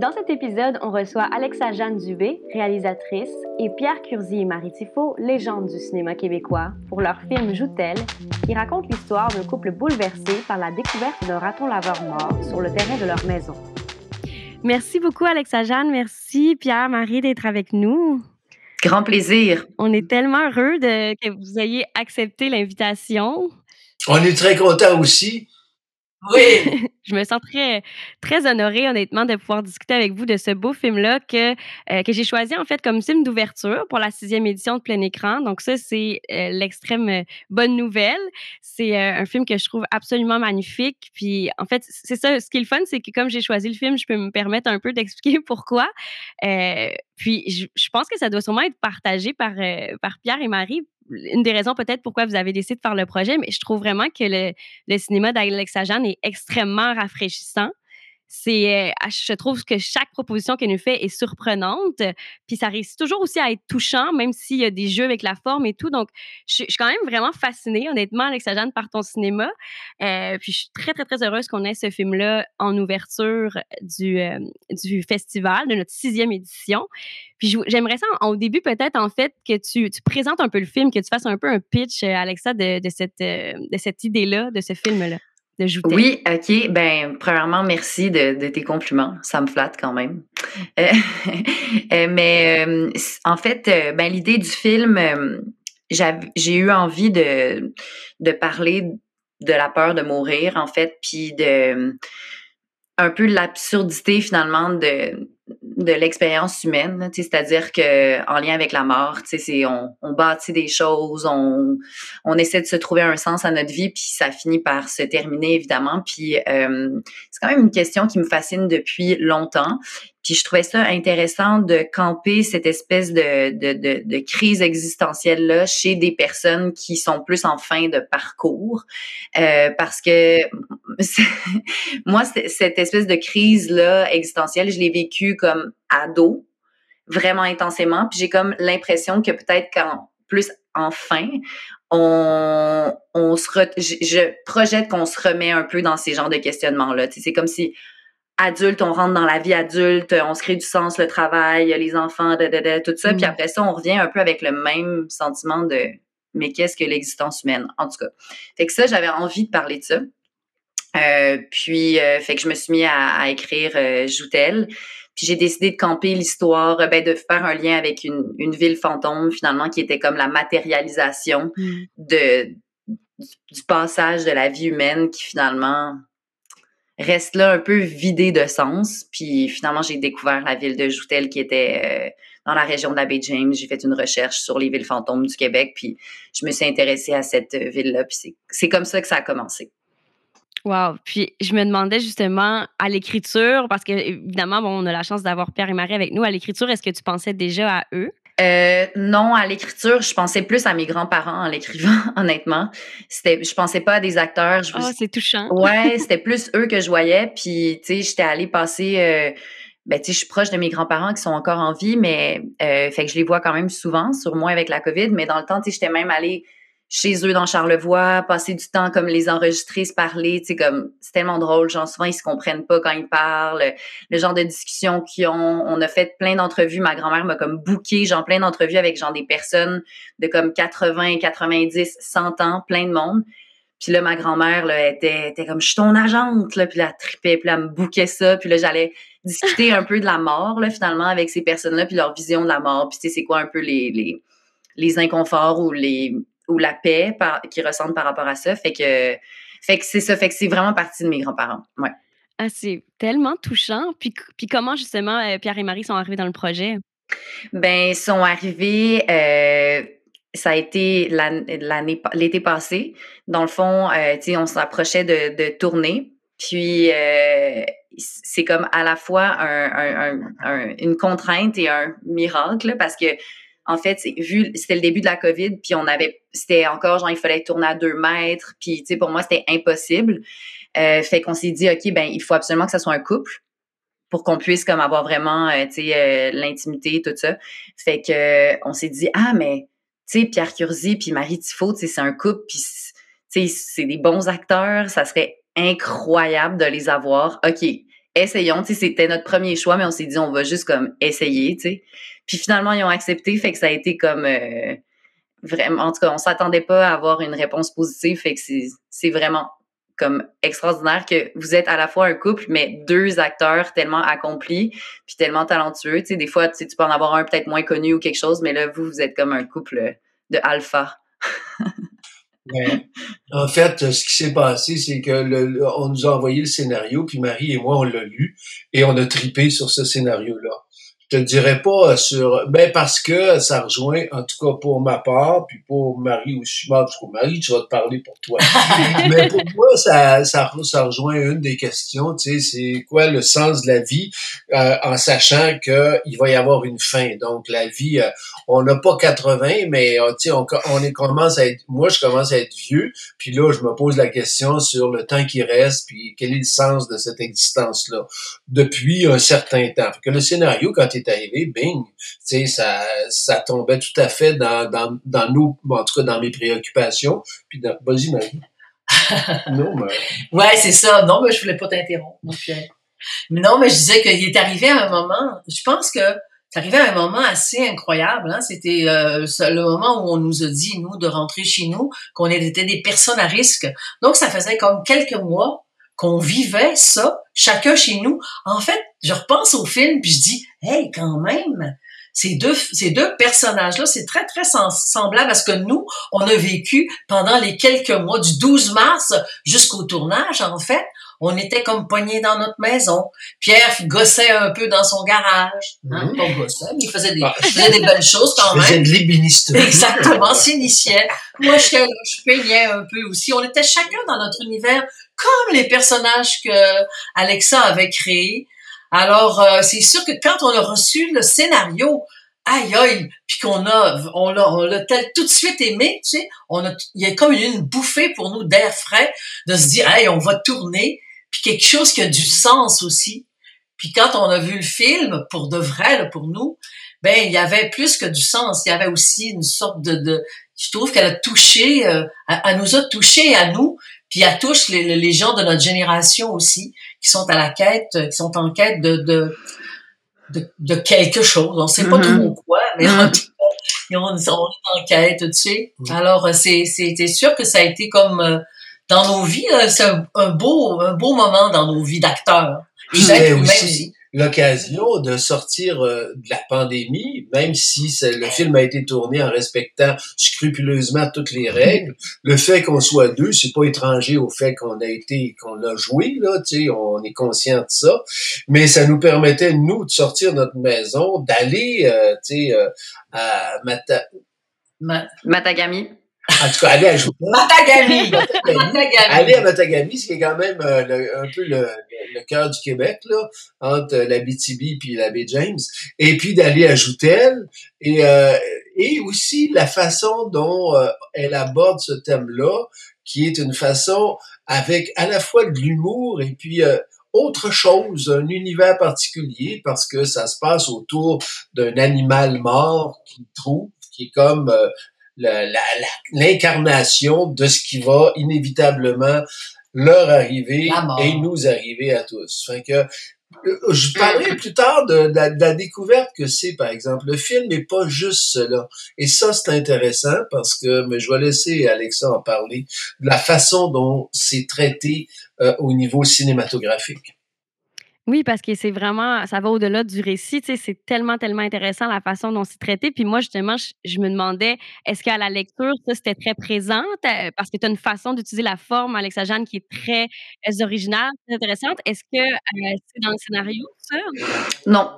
Dans cet épisode, on reçoit Alexa Jeanne Dubé, réalisatrice, et Pierre Curzi et Marie Tifo, légende du cinéma québécois, pour leur film Joutel, qui raconte l'histoire d'un couple bouleversé par la découverte d'un raton laveur mort sur le terrain de leur maison. Merci beaucoup, Alexa Jeanne. Merci, Pierre, Marie, d'être avec nous. Grand plaisir. On est tellement heureux de, que vous ayez accepté l'invitation. On est très content aussi. Oui. je me sens très, très honorée, honnêtement, de pouvoir discuter avec vous de ce beau film-là que, euh, que j'ai choisi, en fait, comme film d'ouverture pour la sixième édition de plein écran. Donc, ça, c'est euh, l'extrême euh, bonne nouvelle. C'est un film que je trouve absolument magnifique. Puis, en fait, c'est ça, ce qui est le fun, c'est que comme j'ai choisi le film, je peux me permettre un peu d'expliquer pourquoi. puis, je, je, pense que ça doit sûrement être partagé par, par Pierre et Marie une des raisons peut-être pourquoi vous avez décidé de faire le projet, mais je trouve vraiment que le, le cinéma d'Alexa Jeanne est extrêmement rafraîchissant c'est, euh, je trouve que chaque proposition qu'elle nous fait est surprenante. Puis ça réussit toujours aussi à être touchant, même s'il y a des jeux avec la forme et tout. Donc, je, suis quand même vraiment fascinée, honnêtement, Alexa Jeanne, par ton cinéma. Euh, puis je suis très, très, très heureuse qu'on ait ce film-là en ouverture du, euh, festival, de notre sixième édition. Puis j'aimerais ça, au début, peut-être, en fait, que tu, présentes un peu le film, que tu fasses un peu un pitch, Alexa, de cette idée-là, de ce film-là. Oui, OK. Ben, premièrement, merci de, tes compliments. Ça me flatte quand même. Euh, euh, mais euh, en fait, ben, l'idée du film, j'ai eu envie de, de parler de la peur de mourir, en fait, puis de un peu l'absurdité finalement de, de l'expérience humaine, c'est-à-dire que en lien avec la mort, c'est on, on bâtit des choses, on, on essaie de se trouver un sens à notre vie, puis ça finit par se terminer évidemment. Puis euh, c'est quand même une question qui me fascine depuis longtemps. Puis je trouvais ça intéressant de camper cette espèce de, de, de, de crise existentielle-là chez des personnes qui sont plus en fin de parcours. Euh, parce que moi, cette espèce de crise-là existentielle, je l'ai vécue comme ado, vraiment intensément. Puis j'ai comme l'impression que peut-être qu'en plus enfin, on, on se je, je projette qu'on se remet un peu dans ces genres de questionnements-là. C'est comme si adulte, on rentre dans la vie adulte, on se crée du sens, le travail, les enfants, tout ça. Puis mm. après ça, on revient un peu avec le même sentiment de mais qu'est-ce que l'existence humaine, en tout cas. Fait que ça, j'avais envie de parler de ça. Euh, puis, euh, fait que je me suis mis à, écrire euh, Joutel. Puis j'ai décidé de camper l'histoire, ben, de faire un lien avec une, une, ville fantôme, finalement, qui était comme la matérialisation mm. de, du passage de la vie humaine qui, finalement, reste là un peu vidé de sens. Puis finalement, j'ai découvert la ville de Joutel qui était euh, dans la région de la baie James. J'ai fait une recherche sur les villes fantômes du Québec, puis je me suis intéressée à cette ville-là. Puis c'est comme ça que ça a commencé. Wow. Puis je me demandais justement à l'écriture, parce que évidemment, on a la chance d'avoir Pierre et Marie avec nous. À l'écriture, est-ce que tu pensais déjà à eux? Euh, non, à l'écriture, je pensais plus à mes grands-parents en l'écrivant, honnêtement. C'était, je pensais pas à des acteurs. Je, oh, c'est touchant. ouais, c'était plus eux que je voyais. Puis, tu sais, j'étais allée passer. Euh, ben, tu sais, je suis proche de mes grands-parents qui sont encore en vie, mais euh, fait que je les vois quand même souvent, sur moi avec la COVID. Mais dans le temps, tu sais, j'étais même allée chez eux dans Charlevoix, passer du temps comme les enregistrer, se parler, tu sais, comme c'est tellement drôle. Genre souvent ils se comprennent pas quand ils parlent, le genre de discussion qu'ils ont. On a fait plein d'entrevues. Ma grand-mère m'a comme booké, genre plein d'entrevues avec genre des personnes de comme 80, 90, 100 ans, plein de monde. Puis là, ma grand-mère, là, était, était comme, je suis ton agente, là, puis elle tripait, puis là, elle me bouquait ça, puis là, j'allais discuter un peu de la mort, là, finalement, avec ces personnes-là, puis leur vision de la mort, puis tu sais, c'est quoi un peu les, les, les inconforts ou les, ou la paix qui ressentent par rapport à ça. Fait que, fait que c'est ça, fait que c'est vraiment partie de mes grands-parents. Ouais. Ah, c'est tellement touchant. Puis, puis comment justement euh, Pierre et Marie sont arrivés dans le projet? Ben, ils sont arrivés. Euh, ça a été l'année, l'été passé. Dans le fond, euh, on s'approchait de, de tourner. Puis c'est comme à la fois un, une contrainte et un miracle parce que en fait, vu c'était le début de la COVID, puis on avait, c'était encore genre il fallait tourner à deux mètres, puis tu sais pour moi c'était impossible. Euh, fait qu'on s'est dit ok ben il faut absolument que ça soit un couple pour qu'on puisse comme avoir vraiment euh, tu sais euh, l'intimité tout ça. Fait que on s'est dit ah mais tu sais Pierre Curzi puis Marie Tifo, tu sais c'est un couple puis tu sais c'est des bons acteurs, ça serait incroyable de les avoir. OK, essayons, tu sais, c'était notre premier choix, mais on s'est dit, on va juste comme essayer, tu sais. Puis finalement, ils ont accepté, fait que ça a été comme euh, vraiment, en tout cas, on s'attendait pas à avoir une réponse positive, fait que c'est vraiment comme extraordinaire que vous êtes à la fois un couple, mais deux acteurs tellement accomplis, puis tellement talentueux. Des fois, tu, peux en avoir un peut-être moins connu ou quelque chose, mais là, vous, vous êtes comme un couple de alpha. en fait, ce qui s'est passé, c'est que on nous a envoyé le scénario, puis Marie et moi, on l'a lu, et on a tripé sur ce scénario-là je te dirais pas sur ben parce que ça rejoint en tout cas pour ma part puis pour Marie aussi parce que Marie tu vas te parler pour toi. Mais pour moi ça, ça ça rejoint une des questions tu sais c'est quoi le sens de la vie euh, en sachant que il va y avoir une fin. Donc la vie euh, on n'a pas 80 mais euh, tu sais on, on est commence à être moi je commence à être vieux puis là je me pose la question sur le temps qui reste puis quel est le sens de cette existence là depuis un certain temps que le scénario quand est arrivé, bing, tu sais, ça, ça tombait tout à fait dans, dans, dans nous, en tout cas dans mes préoccupations. Puis vas-y, Marie. non, mais... Ouais, c'est ça. Non, mais je voulais pas t'interrompre. non, mais je disais qu'il est arrivé à un moment, je pense que c'est arrivé à un moment assez incroyable. Hein? C'était euh, le moment où on nous a dit, nous, de rentrer chez nous, qu'on était des personnes à risque. Donc, ça faisait comme quelques mois qu'on vivait ça, chacun chez nous. En fait, je repense au film puis je dis, hey, quand même, ces deux, ces deux personnages-là, c'est très, très semblable à ce que nous, on a vécu pendant les quelques mois, du 12 mars jusqu'au tournage, en fait. On était comme poignés dans notre maison. Pierre gossait un peu dans son garage. Hein? Mhm. gossait, mais il faisait des, ah. faisait des belles choses quand même. Il faisait de l'ébénisterie. Exactement, s'initiait. Moi, je, je peignais un peu aussi. On était chacun dans notre univers comme les personnages que Alexa avait créés. Alors, euh, c'est sûr que quand on a reçu le scénario, aïe aïe, puis qu'on a, on l'a, on l'a tout de suite aimé, tu sais, on a, il y a comme une bouffée pour nous d'air frais, de se dire, hey, on va tourner, puis quelque chose qui a du sens aussi. Puis quand on a vu le film, pour de vrai, là, pour nous, ben il y avait plus que du sens. Il y avait aussi une sorte de, de je trouve qu'elle a touché, euh, elle, nous a touché à nous, puis elle touche les, les, gens de notre génération aussi, qui sont à la quête, qui sont en quête de, de, de, de quelque chose. On sait pas mm-hmm. trop quoi, mais mm-hmm. on, est en quête, tu sais. Mm. Alors, euh, c'est, c'est, sûr que ça a été comme euh, dans nos vies, c'est un, beau, un beau moment dans nos vies d'acteurs. Et d'être aussi l'occasion de sortir euh, de la pandémie, même si le film a été tourné en respectant scrupuleusement toutes les règles. Le fait qu'on soit deux, c'est pas étranger au fait qu'on a été, qu'on a joué là, tu sais, on est conscient de ça. Mais ça nous permettait nous de sortir de notre maison, d'aller, euh, tu sais, euh, à Mata... Matagami. En tout cas, aller à Matagami. Aller à Matagami, ce qui est quand même euh, un peu le, le cœur du Québec, là, entre la BTB puis la baie James. Et puis d'aller à Joutel. Et, euh, et aussi la façon dont euh, elle aborde ce thème-là, qui est une façon avec à la fois de l'humour et puis autre chose, un univers particulier, parce que ça se passe autour d'un animal mort qui trouve, qui est comme l'incarnation de ce qui va inévitablement leur arriver et nous arriver à tous. Fait que euh, je parlerai plus tard de, la découverte que c'est, par exemple. Le film n'est pas juste cela. Et ça, c'est intéressant parce que mais je vais laisser Alexa en parler de la façon dont c'est traité euh, au niveau cinématographique. Oui, parce que c'est vraiment, ça va au-delà du récit. C'est tellement, tellement intéressant la façon dont c'est traité. Puis moi, justement, je, me demandais, est-ce qu'à la lecture, ça, c'était très présent? Euh, parce que tu as une façon d'utiliser la forme, Alexa Jeanne, qui est très euh, originale, très intéressante. Est-ce que euh, c'est dans le scénario, ça? Non.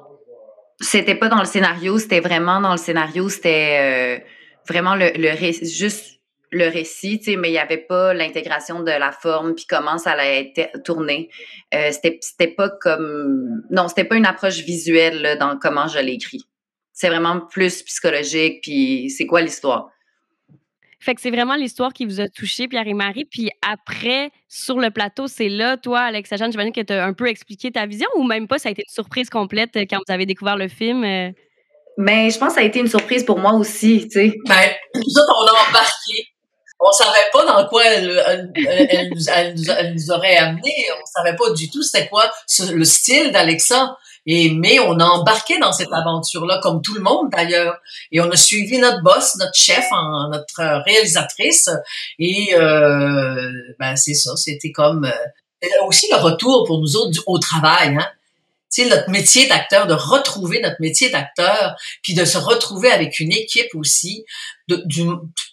C'était pas dans le scénario, c'était vraiment dans le scénario, c'était vraiment le, le récit, juste le récit, tu sais, mais il n'y avait pas l'intégration de la forme puis comment ça allait être tourné. Euh, c'était, c'était pas comme non, c'était pas une approche visuelle dans comment je l'écris. c'est vraiment plus psychologique, puis c'est quoi l'histoire? Fait que c'est vraiment l'histoire qui vous a touché, Pierre et Marie. Puis après, sur le plateau, c'est là, toi, Alexa Jeanne, j'imagine que tu as un peu expliqué ta vision ou même pas, ça a été une surprise complète euh, quand vous avez découvert le film? Euh? Ben, je pense que ça a été une surprise pour moi aussi, tu sais. Ben, nous autres, on a embarqué. On savait pas dans quoi elle, nous, aurait amené. On savait pas du tout c'était quoi le style d'Alexa. Et mais on a embarqué dans cette aventure-là, comme tout le monde d'ailleurs. Et on a suivi notre boss, notre chef, notre réalisatrice. Et euh, ben c'est ça, c'était comme euh, aussi le retour pour nous autres au travail. Hein? Tu sais, notre métier d'acteur, de retrouver notre métier d'acteur, puis de se retrouver avec une équipe aussi. De,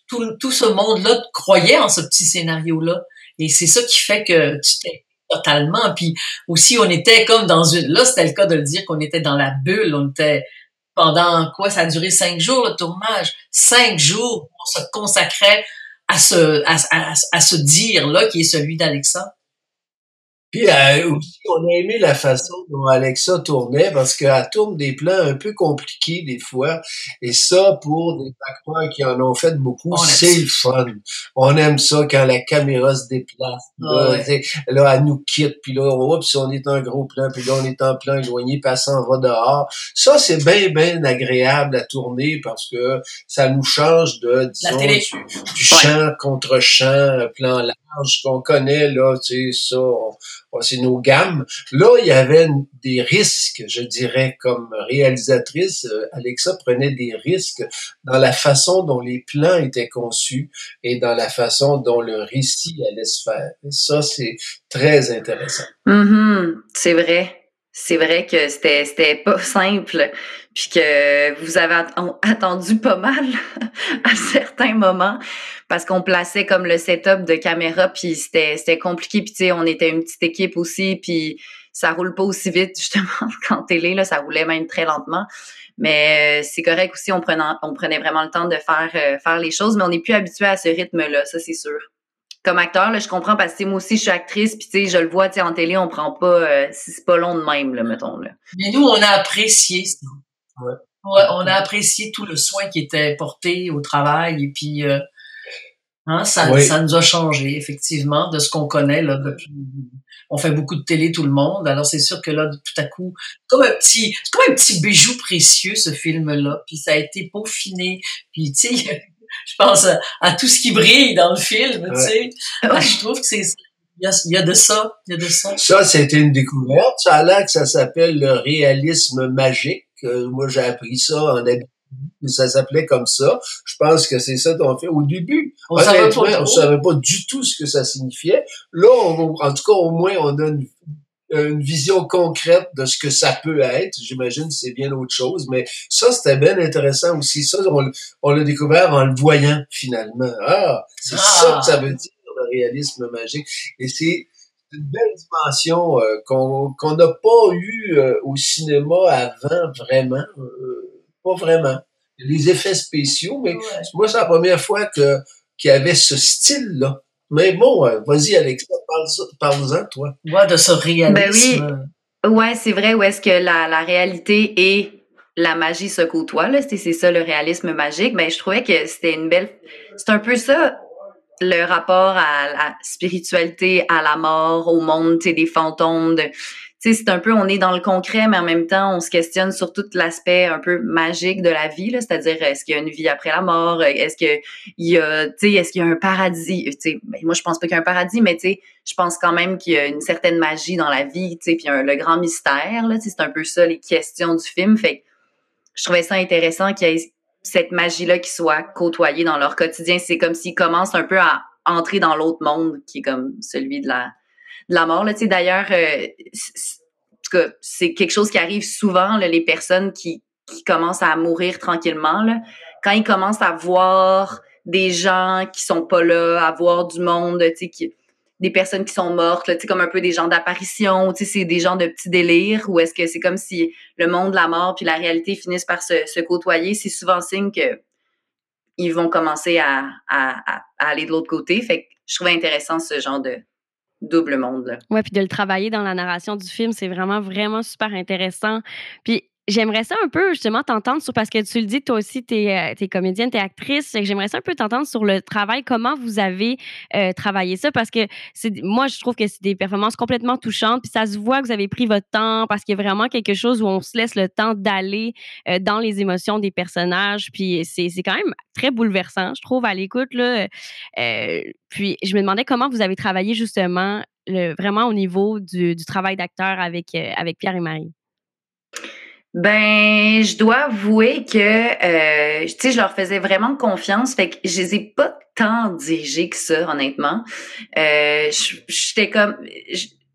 tout, ce monde-là croyait en ce petit scénario-là. Et c'est ça qui fait que tu t'es totalement. Puis aussi, on était comme dans une... Là, c'était le cas de le dire qu'on était dans la bulle. On était pendant quoi? Ça a duré cinq jours, le tournage? Cinq jours, on se consacrait à ce, à, à, à ce dire-là qui est celui d'Alexa. Puis euh, aussi, on a aimé la façon dont Alexa tournait parce qu'elle tourne des plans un peu compliqués des fois. Et ça, pour des acteurs qui en ont fait beaucoup, c'est le fun. On aime ça quand la caméra se déplace. Là, là elle nous quitte, puis là, oups, on est en gros plan, puis là, on est en plan éloigné, puis elle s'en va dehors. Ça, c'est bien, bien agréable à tourner parce que ça nous change de, disons, du, du chant contre chant, plan large qu'on connaît, là, tu sais, ça c'est nos gammes. Là, il y avait des risques, je dirais, comme réalisatrice. Euh, Alexa prenait des risques dans la façon dont les plans étaient conçus et dans la façon dont le récit allait se faire. ça, c'est très intéressant. Mm-hmm. c'est vrai. C'est vrai que c'était c'était pas simple, puis que vous avez attendu pas mal à certains moments parce qu'on plaçait comme le setup de caméra, puis c'était c'était compliqué, puis tu sais on était une petite équipe aussi, puis ça roule pas aussi vite justement qu'en télé là, ça roulait même très lentement. Mais euh, c'est correct aussi, on prenait on prenait vraiment le temps de faire euh, faire les choses, mais on n'est plus habitué à ce rythme là, ça c'est sûr comme acteur, là, je comprends parce que moi aussi, je suis actrice, puis tu sais, je le vois, tu sais, en télé, on prend pas, euh, c'est pas long de même, là, mettons, là. Mais nous, on a apprécié ça. Ouais. ouais. on a apprécié tout le soin qui était porté au travail, et puis, euh, hein, ça, ça nous a changé, effectivement, de ce qu'on connaît, là, depuis, on fait beaucoup de télé, tout le monde, alors c'est sûr que là, tout à coup, comme un petit, c'est comme un petit bijou précieux, ce film-là, puis ça a été peaufiné, puis tu sais, je pense à, tout ce qui brille dans le film, tu sais. Ah, je trouve que c'est il y, a, de ça, il y a de ça. Ça, c'était une découverte. Ça a l'air que ça s'appelle le réalisme magique. Euh, moi, j'ai appris ça en ça s'appelait comme ça. Je pense que c'est ça qu'on fait. Au début, on ne savait pas du tout ce que ça signifiait. Là, en tout cas, au moins, on a une, une vision concrète de ce que ça peut être. J'imagine c'est bien autre chose, mais ça, c'était bien intéressant aussi. Ça, on, l'a découvert en le voyant finalement. Ah, c'est ça que ça veut dire, le réalisme magique. Et c'est une belle dimension euh, qu'on n'a pas eu euh, au cinéma avant, vraiment. Euh, pas vraiment. Les effets spéciaux, mais moi, c'est la première fois que qu'il y avait ce style-là. Mais bon, euh, vas-y, Alexa, parle-en, toi. Ouais, de ce réalisme. Ben oui. Ouais, c'est vrai, où est-ce que la, la réalité et la magie se côtoient, là. C'est, c'est ça, le réalisme magique. Ben, je trouvais que c'était une belle. C'est un peu ça, le rapport à la spiritualité, à la mort, au monde, tu sais, des fantômes, de sais, c'est un peu, on est dans le concret, mais en même temps, on se questionne sur tout l'aspect un peu magique de la vie, c'est-à-dire, est-ce qu'il y a une vie après la mort? Est-ce qu'il y a, tu sais, est-ce qu'il y a un paradis? Tu sais, ben, moi, je pense pas qu'il y a un paradis, mais tu sais, je pense quand même qu'il y a une certaine magie dans la vie, tu sais, puis le grand mystère, là, c'est un peu ça, les questions du film. Fait je trouvais ça intéressant qu'il y ait cette magie-là qui soit côtoyée dans leur quotidien. C'est comme s'ils commencent un peu à entrer dans l'autre monde qui est comme celui de la, la mort. D'ailleurs, euh, c'est quelque chose qui arrive souvent, là, les personnes qui, qui commencent à mourir tranquillement. Là, quand ils commencent à voir des gens qui sont pas là, à voir du monde, qui, des personnes qui sont mortes, là, comme un peu des gens d'apparition, c'est des gens de petits délires, ou est-ce que c'est comme si le monde, la mort, puis la réalité finissent par se, côtoyer, c'est souvent signe que ils vont commencer à, aller de l'autre côté. Fait que je trouvais intéressant ce genre de, double monde. Oui, puis de le travailler dans la narration du film, c'est vraiment, vraiment super intéressant. Puis j'aimerais ça un peu justement t'entendre sur, parce que tu le dis, toi aussi, tu es, es, comédienne, tu es actrice, j'aimerais ça un peu t'entendre sur le travail, comment vous avez euh, travaillé ça, parce que moi, je trouve que c'est des performances complètement touchantes, puis ça se voit que vous avez pris votre temps, parce qu'il y a vraiment quelque chose où on se laisse le temps d'aller euh, dans les émotions des personnages, puis c'est quand même très bouleversant, je trouve, à l'écoute. là. Euh, puis je me demandais comment vous avez travaillé justement vraiment au niveau du, du travail d'acteur avec, avec Pierre et Marie. Ben, je dois avouer que, euh, tu sais, je leur faisais vraiment confiance, fait que je les ai pas tant dirigés que ça, honnêtement. Euh, j'étais comme,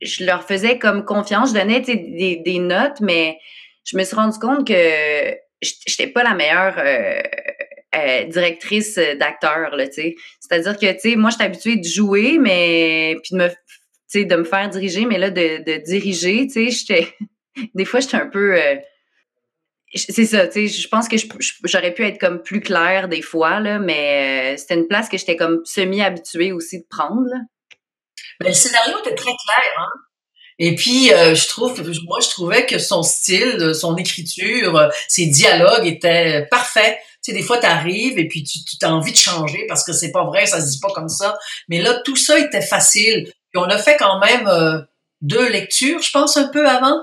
je, leur faisais comme confiance, je donnais des, des notes, mais je me suis rendu compte que j'étais pas la meilleure euh, euh directrice d'acteur, là, tu sais. C'est-à-dire que, tu sais, moi, j'étais habituée de jouer, mais puis de me, tu sais, de me faire diriger, mais là, de, de diriger, tu sais, j'étais, des fois, j'étais un peu euh, c'est ça, tu sais, je pense que j'aurais pu être comme plus claire des fois, là, mais euh, c'était une place que j'étais comme semi-habituée aussi de prendre. Là. Le scénario était très clair, hein? Et puis, euh, je trouve, moi, je trouvais que son style, son écriture, ses dialogues étaient parfaits. Tu sais, des fois, tu arrives et puis tu, tu as envie de changer parce que c'est pas vrai, ça se dit pas comme ça. Mais là, tout ça était facile. Puis on a fait quand même euh, deux lectures, je pense, un peu avant.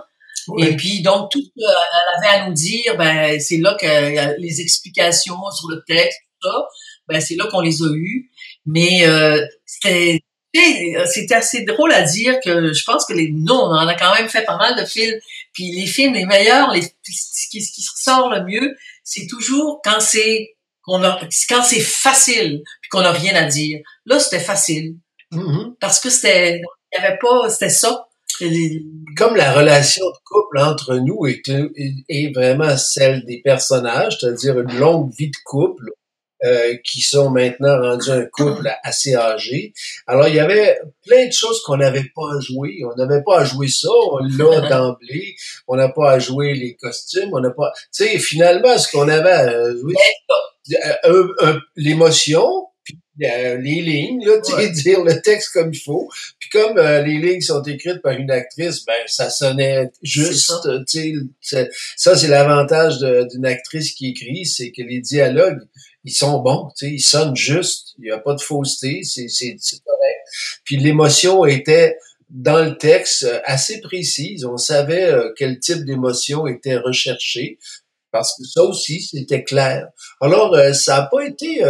Et puis, donc, tout ce qu'elle avait à nous dire, ben, c'est là que les explications sur le texte, tout ça, ben, c'est là qu'on les a eues. Mais euh, c'était c'était assez drôle à dire que je pense que les nous on en a quand même fait pas mal de films. Puis les films les meilleurs les ce qui, ce qui sort le mieux c'est toujours quand c'est qu'on a quand c'est facile puis qu'on a rien à dire. Là c'était facile. Mm-hmm. parce que c'était il y avait pas c'était ça comme la relation de couple entre nous est, est vraiment celle des personnages, c'est-à-dire une longue vie de couple, euh, qui sont maintenant rendus un couple assez âgé. Alors, il y avait plein de choses qu'on n'avait pas à jouer. On n'avait pas à jouer ça, on l'a d'emblée. On n'a pas à jouer les costumes, on n'a pas... Tu sais, finalement, ce qu'on avait à jouer, euh, l'émotion, puis euh, les lignes, là, tu sais, dire le texte comme il faut. Puis comme euh, les lignes sont écrites par une actrice, ben ça sonnait juste. Tu sais, ça c'est l'avantage d'une actrice qui écrit, c'est que les dialogues ils sont bons, tu sais, ils sonnent juste. Il n'y a pas de fausseté, c'est correct. Puis l'émotion était dans le texte assez précise. On savait euh, quel type d'émotion était recherché parce que ça aussi c'était clair. Alors ça n'a pas été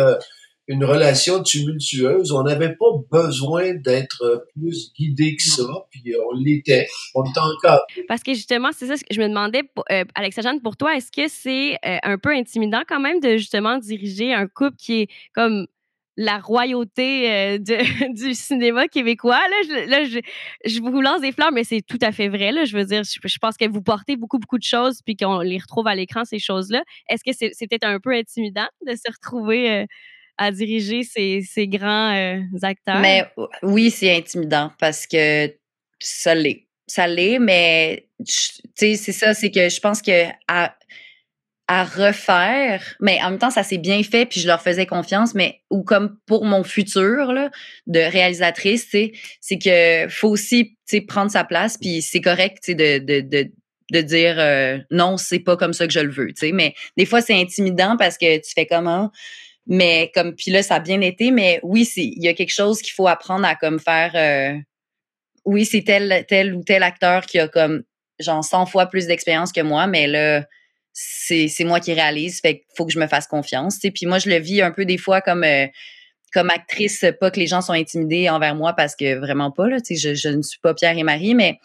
une relation tumultueuse. On n'avait pas besoin d'être plus guidé que ça, puis on l'était. On l'était encore. Parce que justement, c'est ça que je me demandais, euh, Alexandre, pour toi, est-ce que c'est euh, un peu intimidant quand même de justement diriger un couple qui est comme la royauté euh, du cinéma québécois? Là, je, je, vous lance des fleurs, mais c'est tout à fait vrai. Là. Je veux dire, je, pense que vous portez beaucoup, beaucoup de choses, puis qu'on les retrouve à l'écran, ces choses-là. Est-ce que c'est peut-être un peu intimidant de se retrouver à diriger ces, ces grands euh, acteurs? Mais oui, c'est intimidant parce que ça l'est. Ça l'est, mais tu sais, c'est ça, c'est que je pense que à, refaire, mais en même temps, ça s'est bien fait, puis je leur faisais confiance, mais ou comme pour mon futur là, de réalisatrice, c'est que faut aussi prendre sa place, puis c'est correct de, de, de, de dire euh, non, c'est pas comme ça que je le veux, mais des fois c'est intimidant parce que tu fais comment mais comme puis là ça a bien été mais oui il y a quelque chose qu'il faut apprendre à comme faire euh, oui c'est tel tel ou tel acteur qui a comme genre 100 fois plus d'expérience que moi mais là c'est moi qui réalise fait qu'il faut que je me fasse confiance tu puis moi je le vis un peu des fois comme euh, comme actrice pas que les gens sont intimidés envers moi parce que vraiment pas là je, je ne suis pas Pierre et Marie mais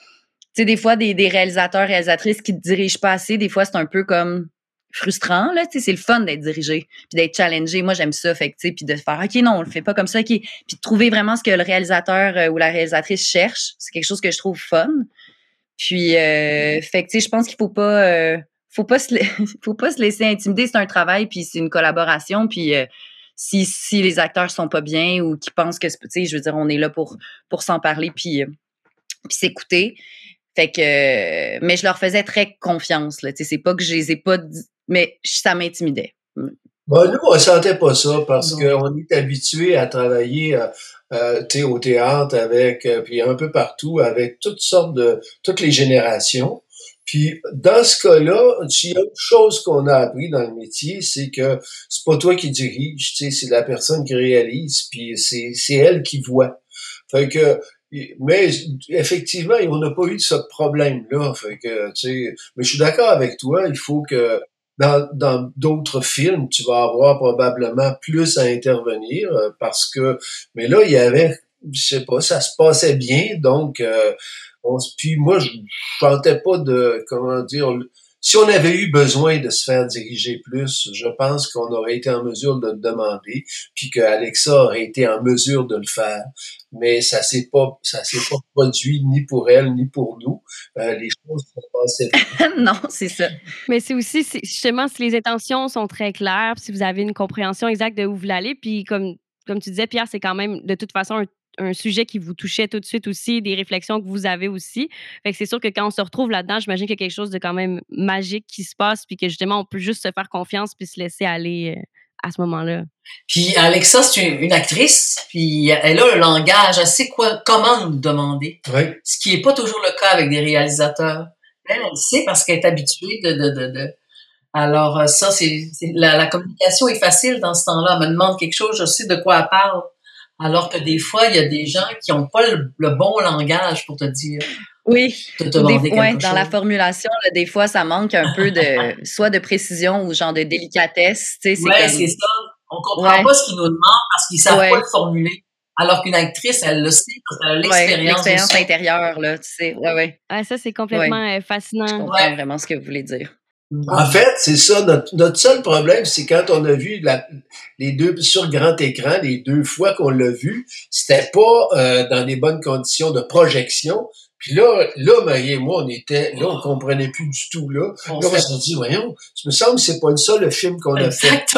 tu sais des fois des, des réalisateurs réalisatrices qui te dirigent pas assez des fois c'est un peu comme frustrant là tu sais c'est le fun d'être dirigé puis d'être challengé moi j'aime ça fait que tu sais puis de faire ok non on le fait pas comme ça ok puis de trouver vraiment ce que le réalisateur euh, ou la réalisatrice cherche c'est quelque chose que je trouve fun puis euh, fait que tu sais je pense qu'il faut pas euh, faut pas se faut pas se laisser intimider c'est un travail puis c'est une collaboration puis si si les acteurs sont pas bien ou qui pensent que tu sais je veux dire on est là pour pour s'en parler puis puis s'écouter fait que, mais je leur faisais très confiance. Là. C'est pas que je les ai pas mais ça m'intimidait. Mm. Ben, nous, on sentait pas ça parce qu'on est habitué à travailler euh, euh au théâtre avec, euh, puis un peu partout avec toutes sortes de, toutes les générations. Puis dans ce cas-là, s'il y a une chose qu'on a appris dans le métier, c'est que c'est pas toi qui dirige, tu sais, c'est la personne qui réalise, puis c'est c'est elle qui voit. Fait que mais effectivement, on n'a pas eu de ce problème-là. Fait que, tu sais, mais je suis d'accord avec toi. Il faut que dans d'autres films, tu vas avoir probablement plus à intervenir euh, parce que, mais là, il y avait, je sais pas, ça se passait bien, donc, euh, on, puis moi, je sentais pas de, comment dire, si on avait eu besoin de se faire diriger plus, je pense qu'on aurait été en mesure de le demander, puis que Alexa aurait été en mesure de le faire. Mais ça s'est pas, ça s'est pas produit ni pour elle ni pour nous. Euh, les choses sont passées. non, c'est ça. Mais c'est aussi justement si les intentions sont très claires, si vous avez une compréhension exacte de où vous voulez aller, puis comme comme tu disais, Pierre, c'est quand même de toute façon un un sujet qui vous touchait tout de suite aussi, des réflexions que vous avez aussi. Fait que c'est sûr que quand on se retrouve là-dedans, j'imagine qu'il y a quelque chose de quand même magique qui se passe, puis que justement, on peut juste se faire confiance puis se laisser aller euh, à ce moment-là. Puis Alexa, c'est une, actrice, puis elle a un langage, elle sait quoi, comment nous demander. Oui. Ce qui n'est pas toujours le cas avec des réalisateurs. Elle, elle sait parce qu'elle est habituée de, de, de, de... Alors euh, ça, c'est la, la, communication est facile dans ce temps-là. Elle me demande quelque chose, je sais de quoi elle parle. Alors que des fois, il y a des gens qui n'ont pas le, bon langage pour te dire. Oui, des, dans la formulation, des fois, ça manque un peu de soit de précision ou genre de délicatesse. Oui, c'est ça. On comprend pas ce qu'ils nous demandent parce qu'ils savent pas le formuler. Alors qu'une actrice, elle le sait parce qu'elle a l'expérience. l'expérience intérieure, là, tu sais. Ouais, ouais. Ah, ça, c'est complètement euh, fascinant. Je comprends vraiment ce que vous voulez dire. En fait, c'est ça. Notre, seul problème, c'est quand on a vu les deux sur grand écran, les deux fois qu'on l'a vu, c'était pas euh, dans des bonnes conditions de projection. Puis là, là, Marie et moi, on était, là, on comprenait plus du tout, là. là, on s'est dit, voyons, ça me semble que c'est pas ça le film qu'on a fait.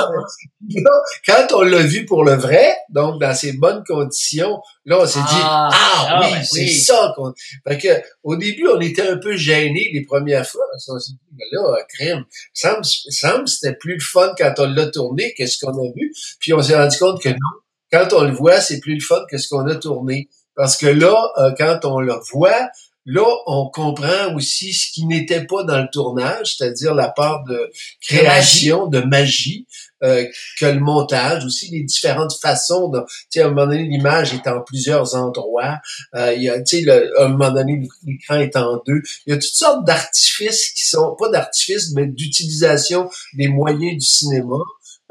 Là, quand on l'a vu pour le vrai, donc dans ces bonnes conditions, là, on s'est dit, ah, ah, ah oui, c'est ça qu'on, fait que, au début, on était un peu gênés les premières fois. On s'est dit, là, crème, semble, semble c'était plus le fun quand on l'a tourné que ce qu'on a vu. Puis on s'est rendu compte que non. Quand on le voit, c'est plus le fun que ce qu'on a tourné. Parce que là, euh, quand on le voit, là, on comprend aussi ce qui n'était pas dans le tournage, c'est-à-dire la part de création, de magie, euh, que le montage, aussi les différentes façons. De, à un moment donné, l'image est en plusieurs endroits. Euh, il y a, à un moment donné, l'écran est en deux. Il y a toutes sortes d'artifices qui sont, pas d'artifices, mais d'utilisation des moyens du cinéma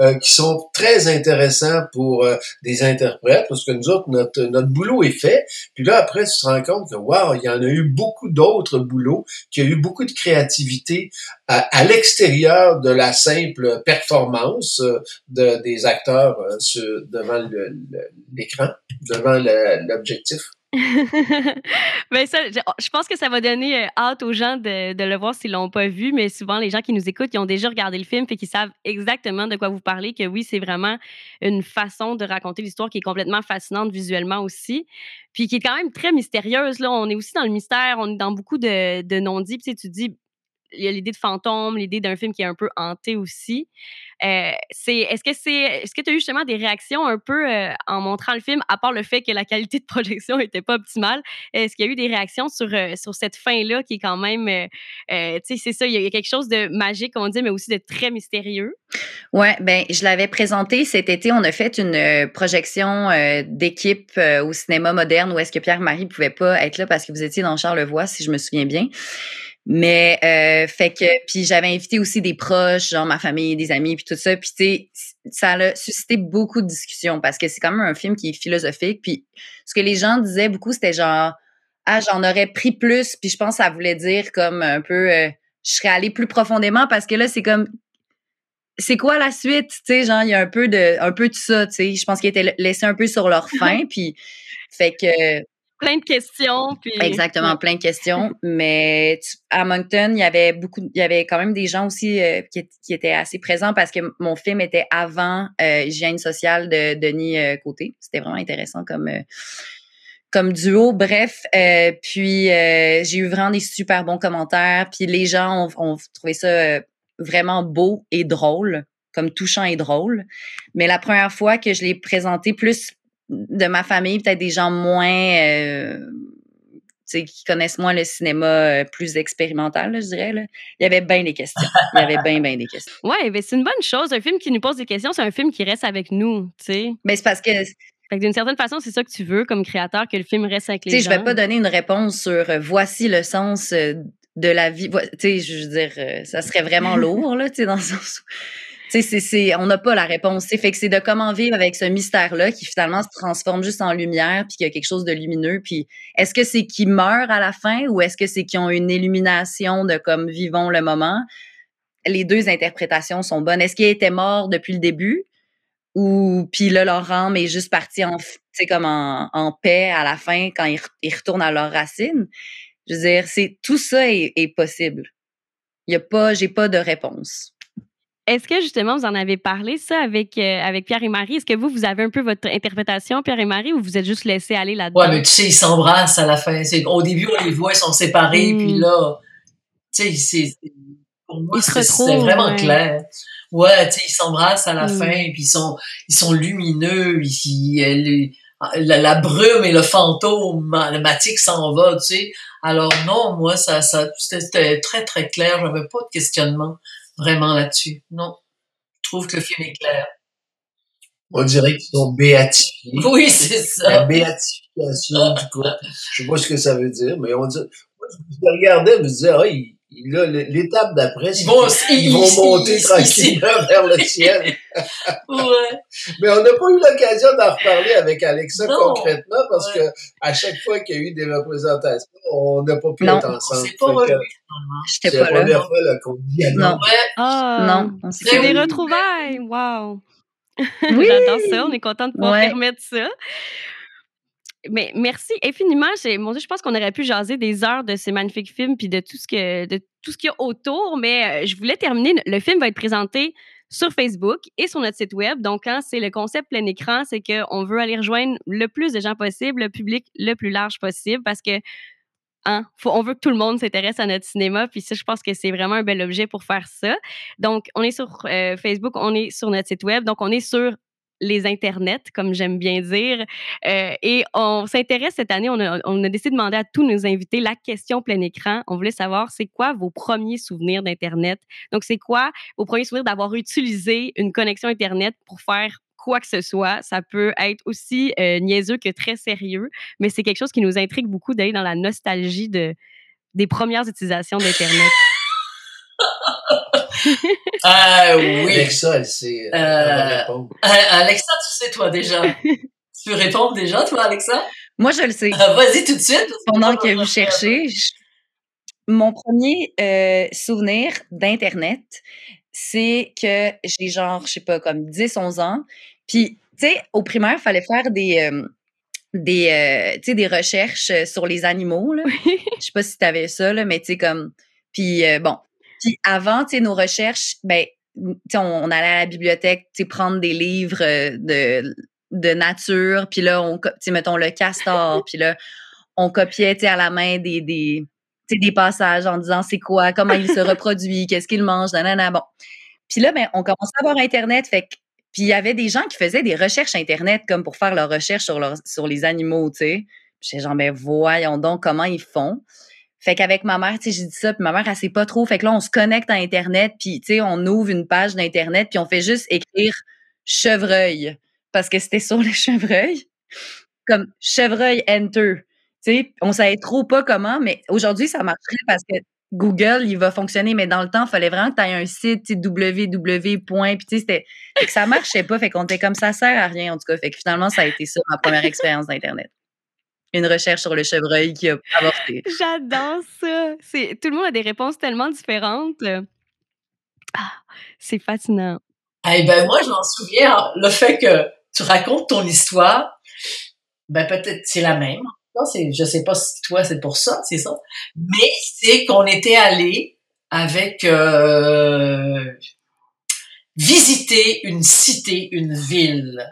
euh, qui sont très intéressants pour euh, des interprètes, parce que nous autres, notre, notre boulot est fait. Puis là, après, tu te rends compte que, wow, il y en a eu beaucoup d'autres boulots, qu'il y a eu beaucoup de créativité à, à l'extérieur de la simple performance euh, de, des acteurs sur, devant l'écran, devant l'objectif. ben ça, je pense que ça va donner euh, hâte aux gens de, de le voir s'ils l'ont pas vu, mais souvent les gens qui nous écoutent, ils ont déjà regardé le film et qui savent exactement de quoi vous parlez, que oui, c'est vraiment une façon de raconter l'histoire qui est complètement fascinante visuellement aussi, puis qui est quand même très mystérieuse. Là. On est aussi dans le mystère, on est dans beaucoup de, de non-dits, puis tu dis, il y a l'idée de fantôme, l'idée d'un film qui est un peu hanté aussi. Euh, c'est, est-ce que c'est, est-ce que tu as eu justement des réactions un peu euh, en montrant le film, à part le fait que la qualité de projection était pas optimale, est-ce qu'il y a eu des réactions sur, euh, sur cette fin-là qui est quand même, tu sais, c'est ça, il y, a quelque chose de magique, on dit, mais aussi de très mystérieux? Ouais, ben je l'avais présenté cet été. On a fait une projection d'équipe au cinéma moderne où est-ce que Pierre-Marie pouvait pas être là parce que vous étiez dans Charlevoix, si je me souviens bien. Mais euh, fait que puis j'avais invité aussi des proches, genre ma famille, des amis puis tout ça, puis tu sais ça a suscité beaucoup de discussions parce que c'est quand même un film qui est philosophique. Puis ce que les gens disaient beaucoup c'était genre ah j'en aurais pris plus puis je pense que ça voulait dire comme un peu euh, je serais allée plus profondément parce que là c'est comme c'est quoi la suite, tu sais genre il y a un peu de un peu de ça, tu sais, je pense qu'ils étaient laissés un peu sur leur faim puis fait que plein de questions. Puis... Exactement, plein de questions. Mais à Moncton, il y avait beaucoup, il y avait quand même des gens aussi euh, qui, qui, étaient assez présents parce que mon film était avant euh, Hygiène sociale de Denis euh, Côté. C'était vraiment intéressant comme euh, comme duo. Bref, puis j'ai eu vraiment des super bons commentaires. Puis les gens ont, ont trouvé ça vraiment beau et drôle, comme touchant et drôle. Mais la première fois que je l'ai présenté plus de ma famille, peut-être des gens moins euh, qui connaissent moins le cinéma plus expérimental, je dirais. Là. Il y avait bien des questions. Il y avait bien, bien des questions. Oui, mais c'est une bonne chose. Un film qui nous pose des questions, c'est un film qui reste avec nous, tu sais. Mais c'est parce que fait que d'une certaine façon, c'est ça que tu veux comme créateur, que le film reste avec les gens. Tu sais, je vais pas donner une réponse sur voici le sens de la vie. Tu sais, je veux dire, ça serait vraiment lourd, là, tu sais, dans le sens où c'est, on n'a pas la réponse. Fait que c'est de comment vivre avec ce mystère-là qui finalement se transforme juste en lumière, puis qu'il y a quelque chose de lumineux. Puis est-ce que c'est qu'ils meurent à la fin ou est-ce que c'est qu'ils ont une illumination de comme vivons le moment? Les deux interprétations sont bonnes. Est-ce qu'ils étaient morts depuis le début? Ou puis là, leur âme est juste partie en, comme en, paix à la fin quand ils, ils, retournent à leurs racines? Je veux dire, c'est tout ça est, est possible. Il y a pas, j'ai pas de réponse. Est-ce que justement vous en avez parlé ça avec euh, avec Pierre et Marie? Est-ce que vous vous avez un peu votre interprétation Pierre et Marie ou vous êtes juste laissé aller là-dedans? Ouais, mais tu sais ils s'embrassent à la fin. au début on les voit ils sont séparés puis hmm. là tu sais c'est pour moi c'est vraiment clair. Ouais, tu sais ils s'embrassent à la hmm. fin puis ils sont ils sont lumineux ils, la, la, brume et le fantôme mathématique s'en va, tu sais. Alors non, moi ça ça c'était très très clair, j'avais pas de questionnement vraiment là-dessus. Non. Je trouve que le film est clair. On dirait qu'ils sont béatifiés. Oui, c'est ça. La béatification du coup. Je sais pas ce que ça veut dire, mais on dit, moi, je regardais, je me disais, ah, l'étape d'après, c'est qu'ils vont monter tranquillement vers le ciel. ouais. Mais on n'a pas eu l'occasion d'en reparler avec Alexa concrètement parce que à chaque fois qu'il y a eu des représentations, on n'a pas pu être ensemble. C'est pas. J'étais pas là. C'est la première fois qu'on dit non. Ah, non. C'est des retrouvailles. Wow. Oui. J'adore ça. On est content de pouvoir permettre ça mais merci infiniment. Mon Dieu, je pense qu'on aurait pu jaser des heures de ces magnifiques films puis de tout ce que de tout ce qu'il y a autour. Mais euh, je voulais terminer. Le film va être présenté sur Facebook et sur notre site web. Donc, c'est le concept plein écran, c'est qu'on veut aller rejoindre le plus de gens possible, le public le plus large possible, parce que hein, on veut que tout le monde s'intéresse à notre cinéma. Puis ça, je pense que c'est vraiment un bel objet pour faire ça. Donc, on est sur euh, Facebook, on est sur notre site web. Donc, on est sur les internets, comme j'aime bien dire. Euh, et on s'intéresse cette année, on a, décidé de demander à tous nos invités la question plein écran. On voulait savoir, c'est quoi vos premiers souvenirs d'Internet? Donc, c'est quoi vos premiers souvenirs d'avoir utilisé une connexion Internet pour faire quoi que ce soit? Ça peut être aussi euh, niaiseux que très sérieux, mais c'est quelque chose qui nous intrigue beaucoup d'aller dans la nostalgie de, des premières utilisations d'Internet. Ah oui. Alexa, elle sait. Euh, euh, Alexa, tu sais toi déjà. tu peux répondre déjà, toi, Alexa? Moi, je le sais. Vas-y tout de suite. Pendant que vous cherchez, mon premier euh, souvenir d'Internet, c'est que j'ai genre, je sais pas, comme 10, 11 ans. Puis, tu sais, au primaire, il fallait faire des, des, des recherches sur les animaux. Là. Je sais pas si tu avais ça, là, mais tu sais, comme. Puis, bon, puis avant, tu sais, nos recherches, ben, on, on, allait à la bibliothèque, tu sais, prendre des livres euh, de, de nature, puis là, on, tu sais, mettons le castor, puis là, on copiait, tu sais, à la main des, des, des passages en disant c'est quoi, comment il se reproduit, qu'est-ce qu'il mange, nanana, bon. Puis là, ben, on commençait à avoir Internet, fait puis il y avait des gens qui faisaient des recherches Internet comme pour faire leurs recherches sur, leur, sur les animaux, tu sais. J'étais genre, ben voyons donc comment ils font. Fait qu'avec ma mère, tu sais, j'ai dit ça, puis ma mère, elle sait pas trop. Fait que là, on se connecte à Internet, puis tu sais, on ouvre une page d'Internet, puis on fait juste écrire chevreuil, parce que c'était sur le chevreuil. Comme chevreuil enter. Tu sais, on savait trop pas comment, mais aujourd'hui, ça marcherait parce que Google, il va fonctionner, mais dans le temps, il fallait vraiment que tu aies un site www. Puis tu sais, que ça marchait pas, fait qu'on était comme ça sert à rien, en tout cas. Fait que finalement, ça a été ça, ma première expérience d'Internet une recherche sur le chevreuil qui a avorté. J'adore ça. C'est, tout le monde a des réponses tellement différentes. Ah, c'est fascinant. Eh ben moi, je m'en souviens, le fait que tu racontes ton histoire, ben peut-être c'est la même. C'est, je sais pas si toi c'est pour ça, c'est ça. Mais c'est qu'on était allé avec euh, visiter une cité, une ville.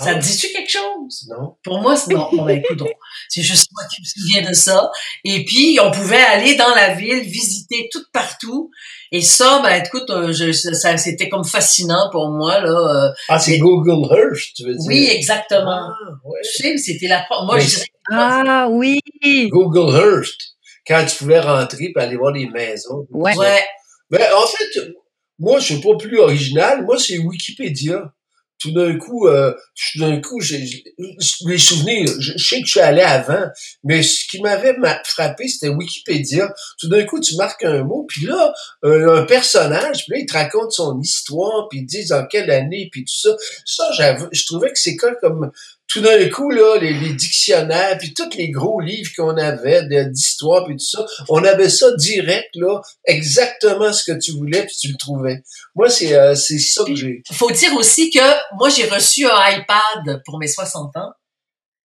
Ça Ah, te dit-tu quelque chose? Non. Pour moi, c'est non. Bon, ben, c'est juste moi qui me souviens de ça. Et puis, on pouvait aller dans la ville, visiter tout partout. Et ça, ben, écoute, euh, je, ça, c'était comme fascinant pour moi, là. euh. Ah, c'est Google Earth, tu veux dire? Oui, exactement. Ah, ouais. Tu sais, c'était la, moi, Mais je dirais, Ah oui! Google Earth, quand tu pouvais rentrer et aller voir les maisons. Ouais. ça. ouais, Mais en fait, moi, je suis pas plus original. Moi, c'est Wikipédia. Tout d'un coup, euh, tout d'un coup, les souvenirs. Je, sais que je suis allé avant, mais ce qui m'avait ma- frappé, c'était Wikipédia. Tout d'un coup, tu marques un mot, puis là, un, un personnage, puis là, il te raconte son histoire, puis il dit dans quelle année, puis tout ça. Ça, je trouvais que c'est comme tout d'un coup, là, les, les dictionnaires, puis tous les gros livres qu'on avait d'histoire, puis tout ça, on avait ça direct, là, exactement ce que tu voulais, puis tu le trouvais. Moi, c'est euh, ça que j'ai. faut dire aussi que moi, j'ai reçu un iPad pour mes 60 ans.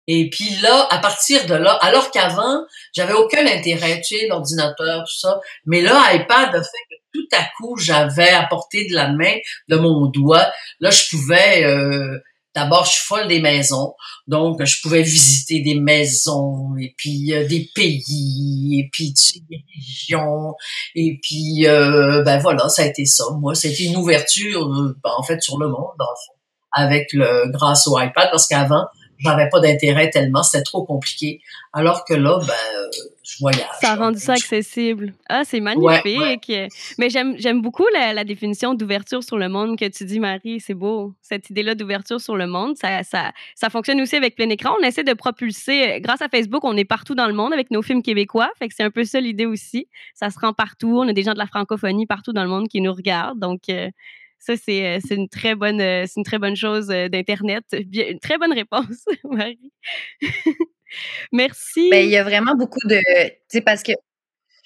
Et puis là, à partir de là, alors qu'avant, j'avais aucun intérêt, tu sais, l'ordinateur, tout ça. Mais là, iPad a fait que tout à coup, j'avais à portée de la main, de mon doigt. Là, je pouvais, euh, d'abord, je suis folle des maisons. Donc, je pouvais visiter des maisons, et puis euh, des pays, et puis des régions. Et puis, euh, ben voilà, ça a été ça. Moi, c'était une ouverture, euh, ben, en fait, sur le monde, dans le fond, avec le grâce au iPad, parce qu'avant, j'avais pas d'intérêt tellement, c'était trop compliqué. Alors que là, ben, je voyage. Ça a rendu ça accessible. Ah, c'est Ouais, magnifique. Mais j'aime beaucoup la, la définition d'ouverture sur le monde que tu dis, Marie. C'est beau. Cette idée-là d'ouverture sur le monde, ça, ça, ça fonctionne aussi avec plein écran. On essaie de propulser. Grâce à Facebook, on est partout dans le monde avec nos films québécois. Fait que c'est un peu ça l'idée aussi. Ça se rend partout. On a des gens de la francophonie partout dans le monde qui nous regardent. Donc, euh, ça, c'est euh, c'est une très bonne, euh, une très bonne chose euh, d'Internet. Une très bonne réponse, Marie. Merci. Ben, il y a vraiment beaucoup de. Tu sais, parce que.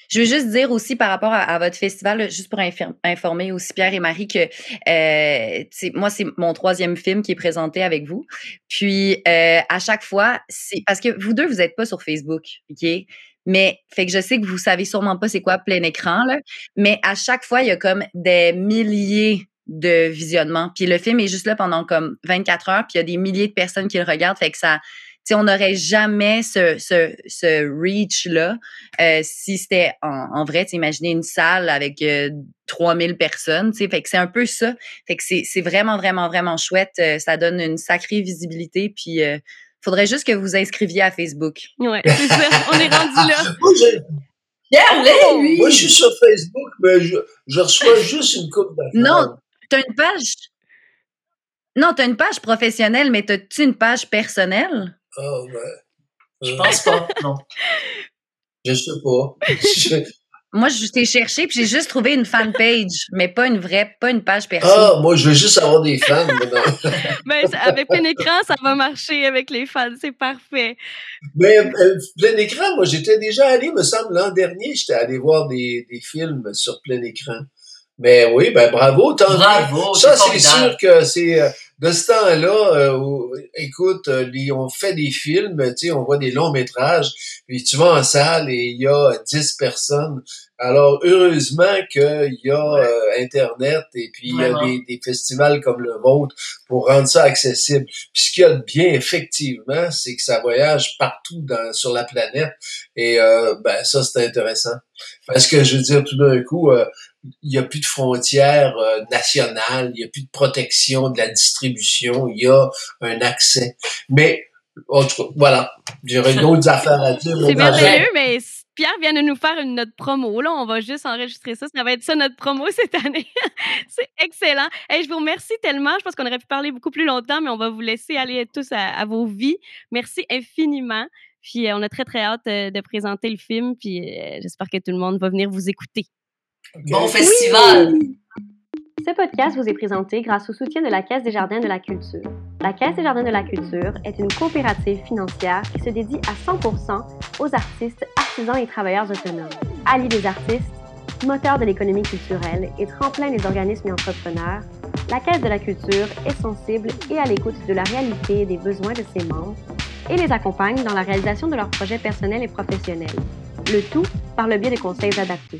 Je veux juste dire aussi par rapport à, votre festival, juste pour informer aussi Pierre et Marie que euh, moi, c'est mon troisième film qui est présenté avec vous. Puis euh, à chaque fois, c'est parce que vous deux, vous n'êtes pas sur Facebook, OK? Mais fait que je sais que vous savez sûrement pas c'est quoi plein écran, là. Mais à chaque fois, il y a comme des milliers de visionnements. Puis le film est juste là pendant comme 24 heures, puis il y a des milliers de personnes qui le regardent. Fait que ça, tu sais, on n'aurait jamais ce, ce, ce reach-là euh, si c'était en, en vrai, imaginez une salle avec euh, 3000 personnes, tu sais, fait que c'est un peu ça. Fait que c'est c'est vraiment, vraiment, vraiment chouette. Euh, ça donne une sacrée visibilité, puis euh, faudrait juste que vous inscriviez à Facebook. Ouais, c'est ça. On est rendu là. Moi, là, Oh! lui! moi, je suis sur Facebook, mais je, je reçois juste une coupe d'affaires. Non. T'as une page... Non, t'as une page professionnelle, mais t'as-tu une page personnelle? Ah, ben, Je pense pas, non. je sais pas. Je- Moi, je t'ai cherché, puis j'ai juste trouvé une fanpage, mais pas une vraie, pas une page perso. Ah, moi, je veux juste avoir des fans. non. Ben, avec plein écran, ça va marcher avec les fans. C'est parfait. Mais euh, plein écran, moi, j'étais déjà allé, me semble, l'an dernier, j'étais allé voir des, des films sur plein écran. Mais oui, ben bravo, tant. Bravo, Ça, c'est sûr que c'est euh, de ce temps-là, euh, où, écoute, euh, on fait des films, tu sais, on voit des longs métrages, puis tu vas en salle et il y a 10 personnes. Alors, heureusement qu'il y a euh, Internet et puis il y a des, des festivals comme le vôtre pour rendre ça accessible. Puis ce qu'il y a de bien, effectivement, c'est que ça voyage partout dans, sur la planète. Et euh, ben ça, c'est intéressant. Parce que, je veux dire, tout d'un coup, euh, il n'y a plus de frontières euh, nationales, il n'y a plus de protection de la distribution, il y a un accès. Mais, en tout cas, voilà, j'aurais d'autres affaires à dire. C'est merveilleux, mais Pierre vient de nous faire une note promo. Là, on va juste enregistrer ça. Ça va être ça notre promo cette année. C'est excellent. Hey, je vous remercie tellement. Je pense qu'on aurait pu parler beaucoup plus longtemps, mais on va vous laisser aller tous à, à vos vies. Merci infiniment. Puis euh, on a très, très hâte euh, de présenter le film. Puis euh, j'espère que tout le monde va venir vous écouter. Bon festival! Ce podcast vous est présenté grâce au soutien de la Caisse des Jardins de la Culture. La Caisse des Jardins de la Culture est une coopérative financière qui se dédie à 100% aux artistes, artisans et travailleurs autonomes. Alliés des artistes, moteur de l'économie culturelle et tremplin des organismes et entrepreneurs, la Caisse de la Culture est sensible et à l'écoute de la réalité et des besoins de ses membres et les accompagne dans la réalisation de leurs projets personnels et professionnels. Le tout par le biais de conseils adaptés.